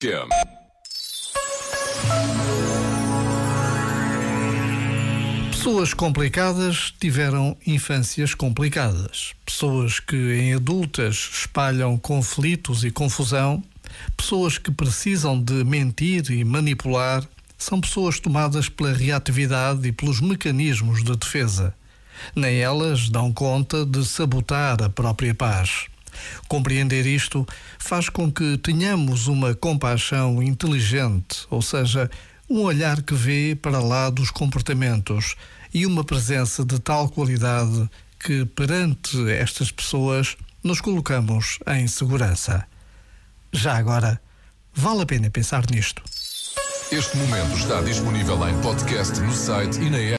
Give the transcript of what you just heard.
FM. Pessoas complicadas tiveram infâncias complicadas. Pessoas que, em adultas, espalham conflitos e confusão. Pessoas que precisam de mentir e manipular. São pessoas tomadas pela reatividade e pelos mecanismos de defesa. Nem elas dão conta de sabotar a própria paz. Compreender isto faz com que tenhamos uma compaixão inteligente, ou seja, um olhar que vê para lá dos comportamentos e uma presença de tal qualidade que, perante estas pessoas, nos colocamos em segurança. Já agora, vale a pena pensar nisto. Este momento está disponível em podcast no site e na app.